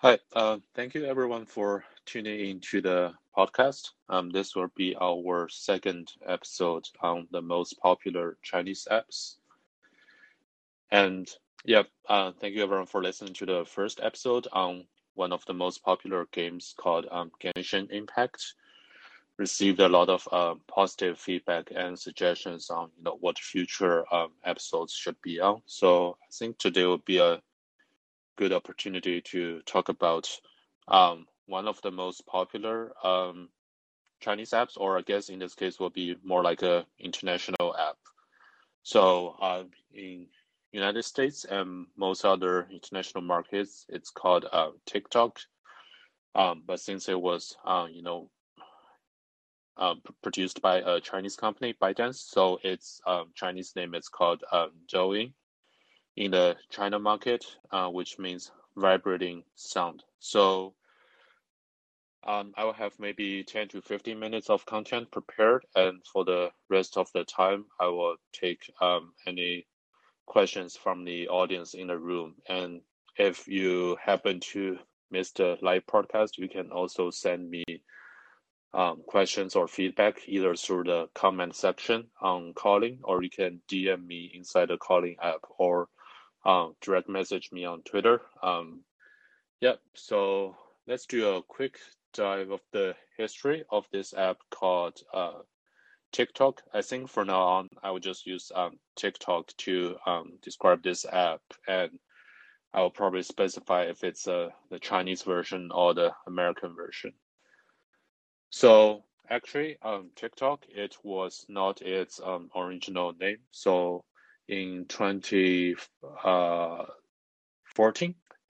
Hi, uh, thank you everyone for tuning into the podcast. Um, this will be our second episode on the most popular Chinese apps. And yeah, uh, thank you everyone for listening to the first episode on one of the most popular games called um, Genshin Impact. Received a lot of uh, positive feedback and suggestions on you know what future um, episodes should be on. So I think today will be a good opportunity to talk about um, one of the most popular um, Chinese apps, or I guess in this case will be more like a international app. So uh, in United States and most other international markets, it's called uh, TikTok. Um, but since it was, uh, you know, uh, produced by a Chinese company, ByteDance, so its um, Chinese name is called um, Douyin in the China market, uh, which means vibrating sound. So um, I will have maybe 10 to 15 minutes of content prepared, and for the rest of the time, I will take um, any questions from the audience in the room. And if you happen to miss the live podcast, you can also send me um, questions or feedback either through the comment section on Callin or you can DM me inside the Callin app, or um, direct message me on Twitter. Um, yeah, so let's do a quick dive of the history of this app called uh, TikTok. I think for now on, I will just use um, TikTok to um, describe this app, and I will probably specify if it's uh, the Chinese version or the American version. So actually, um, TikTok it was not its um, original name. So in 2014, uh,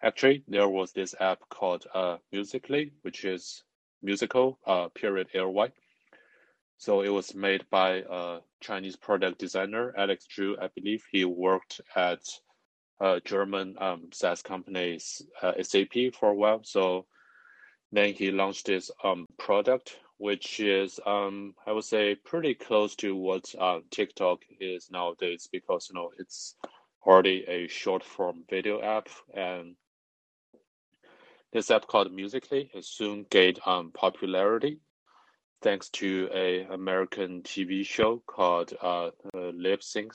actually, there was this app called uh, Musical.ly, which is musical, uh, period ly. So it was made by a Chinese product designer, Alex Zhu, I believe. He worked at a German um, SaaS company, uh, SAP, for a while. So then he launched this um, product, which is um, I would say pretty close to what uh, TikTok is nowadays because you know it's already a short form video app and this app called Musical.ly has soon gained um, popularity thanks to a American TV show called uh, Lip Sync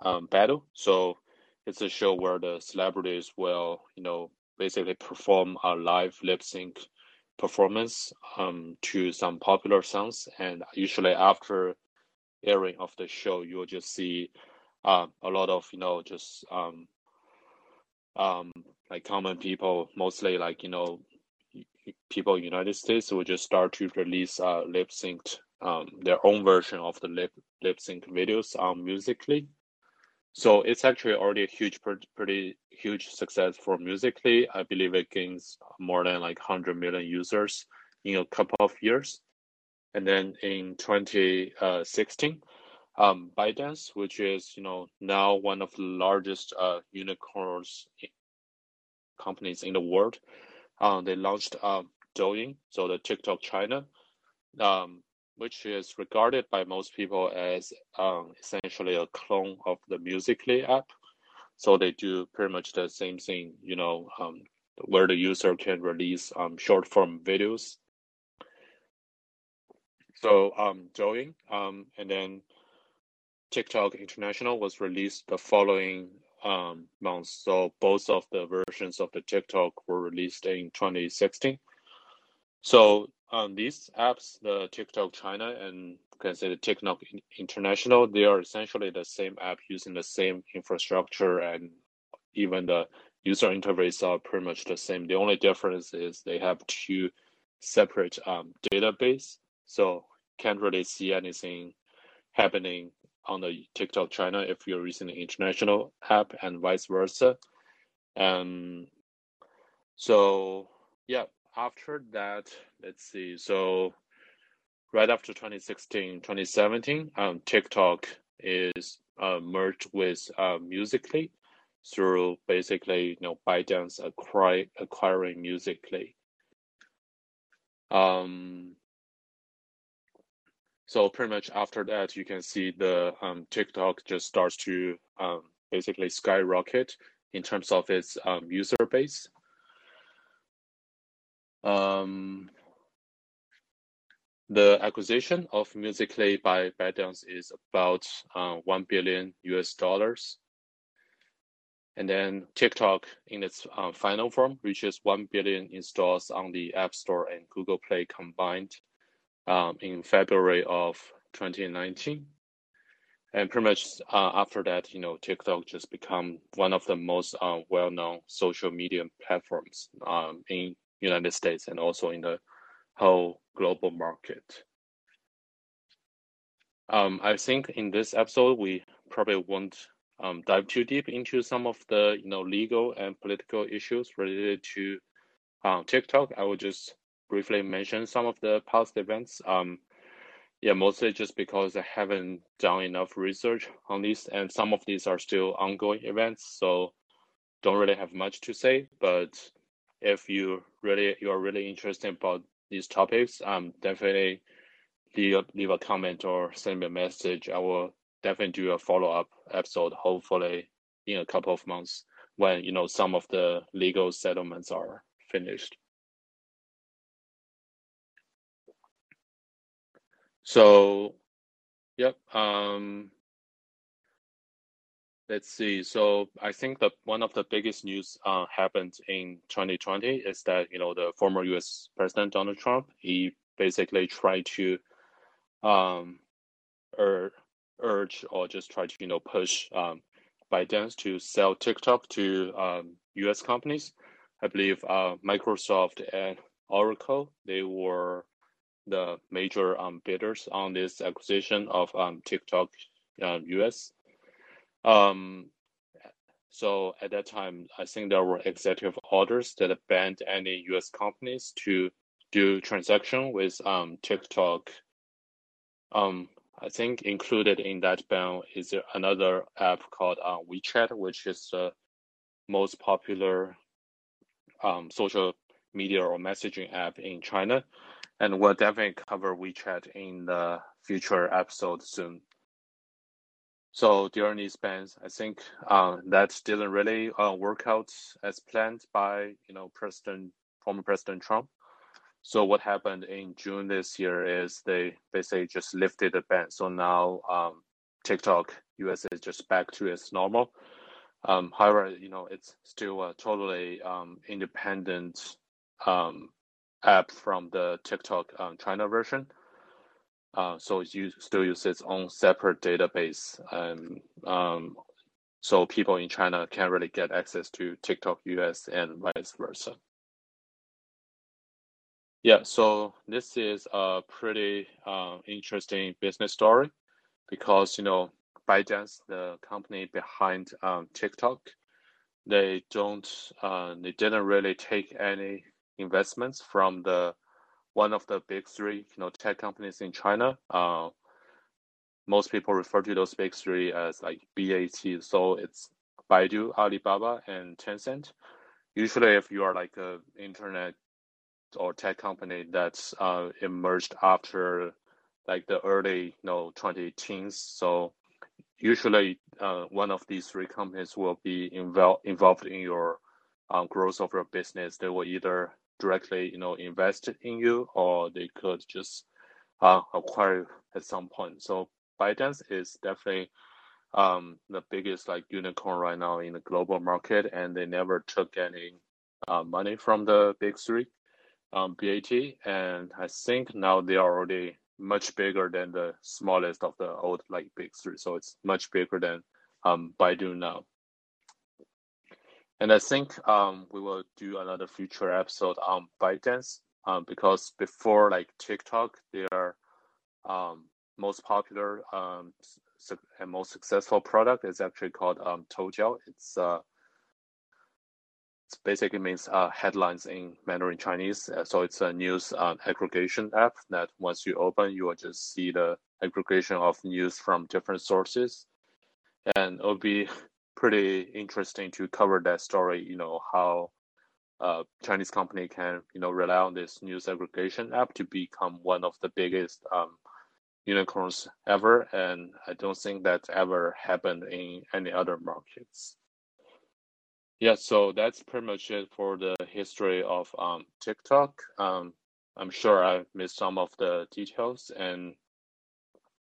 um, Battle. So it's a show where the celebrities will you know basically perform a live lip sync performance um, to some popular songs, and usually after airing of the show, you'll just see uh, a lot of you know just um, um, like common people, mostly like you know people United States will just start to release uh, lip synced um, their own version of the lip lip sync videos on Musical.ly. So it's actually already a huge, pretty huge success for Musical.ly. I believe it gains more than like 100 million users in a couple of years. And then in 2016, um, ByteDance, which is you know now one of the largest uh, unicorns companies in the world, um, they launched um, Douyin, so the TikTok China. Um, which is regarded by most people as um, essentially a clone of the Musical.ly app. So they do pretty much the same thing, you know, um, where the user can release um, short form videos. So um, Douyin, um, and then TikTok International was released the following um, month. So both of the versions of the TikTok were released in 2016. So um, these apps, the TikTok China and can say the TikTok International, they are essentially the same app using the same infrastructure and even the user interface are pretty much the same. The only difference is they have two separate um, database, so can't really see anything happening on the TikTok China if you're using the international app and vice versa. Um, so yeah, after that, let's see. So right after 2016, 2017, um, TikTok is uh, merged with uh, Musical.ly through basically you know ByteDance acquire, acquiring Musical.ly. Um, so pretty much after that, you can see the um, TikTok just starts to um, basically skyrocket in terms of its um, user base. Um, the acquisition of Musical.ly by ByteDance is about uh, 1 billion US dollars. And then TikTok in its uh, final form reaches 1 billion installs on the App Store and Google Play combined um, in February of 2019. And pretty much uh, after that, you know, TikTok just become one of the most uh, well-known social media platforms um, in United States and also in the whole global market. Um, I think in this episode we probably won't um, dive too deep into some of the you know legal and political issues related to um, TikTok. I will just briefly mention some of the past events. Um, yeah, mostly just because I haven't done enough research on these, and some of these are still ongoing events, so don't really have much to say. But if you really you're really interested about these topics, um, definitely leave, leave a comment or send me a message. I will definitely do a follow up episode, hopefully in a couple of months when you know some of the legal settlements are finished. So, yep. Um, let's see. So I think that one of the biggest news uh, happened in 2020 is that you know the former U.S. President Donald Trump he basically tried to um, ur- urge or just try to you know push um, ByteDance to sell TikTok to um, U.S. companies. I believe uh, Microsoft and Oracle they were the major um, bidders on this acquisition of um, TikTok uh, US. Um, so at that time, I think there were executive orders that banned any US companies to do transaction with um, TikTok. Um, I think included in that ban is another app called uh, WeChat, which is the most popular um, social media or messaging app in China. And we'll definitely cover WeChat in the future episode soon. So during these bans, I think uh, that didn't really uh, work out as planned by you know President former President Trump. So what happened in June this year is they basically just lifted the ban. So now um, TikTok US is just back to its normal. Um, however, you know it's still a totally um, independent um, app from the TikTok um, China version. Uh, so it still uses its own separate database. And um, so people in China can't really get access to TikTok US and vice versa. Yeah, so this is a pretty uh, interesting business story because, you know, ByteDance, the company behind um, TikTok, they don't, uh, they didn't really take any investments from the one of the big three, you know, tech companies in China. Uh, most people refer to those big three as like BAT. So it's Baidu, Alibaba, and Tencent. Usually, if you are like a internet or tech company that's uh, emerged after like the early, you know, 20 teens, so usually uh, one of these three companies will be involved involved in your um, growth of your business. They will either directly, you know, invest in you, or they could just uh, acquire at some point. So ByteDance is definitely um, the biggest like unicorn right now in the global market, and they never took any uh, money from the big three, um, BAT, and I think now they are already much bigger than the smallest of the old like big three. So it's much bigger than um, Baidu now. And I think um, we will do another future episode on ByteDance um, because before like TikTok, their um, most popular um, and most successful product is actually called um. It's uh, it basically means uh, headlines in Mandarin Chinese. Uh, so it's a news uh, aggregation app that once you open, you will just see the aggregation of news from different sources, and it'll be pretty interesting to cover that story. You know how uh, Chinese company can you know rely on this news aggregation app to become one of the biggest um, unicorns ever, and I don't think that ever happened in any other markets. Yeah, so that's pretty much it for the history of um, TikTok. Um, I'm sure I missed some of the details, and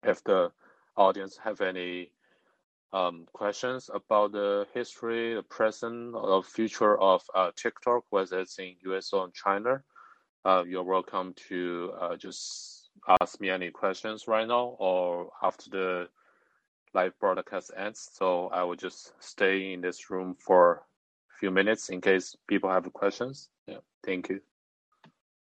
if the audience have any um, questions about the history, the present, or future of uh, TikTok, whether it's in US or in China, uh, you're welcome to uh, just ask me any questions right now or after the live broadcast ends. So I will just stay in this room for a few minutes in case people have questions. Yeah, thank you.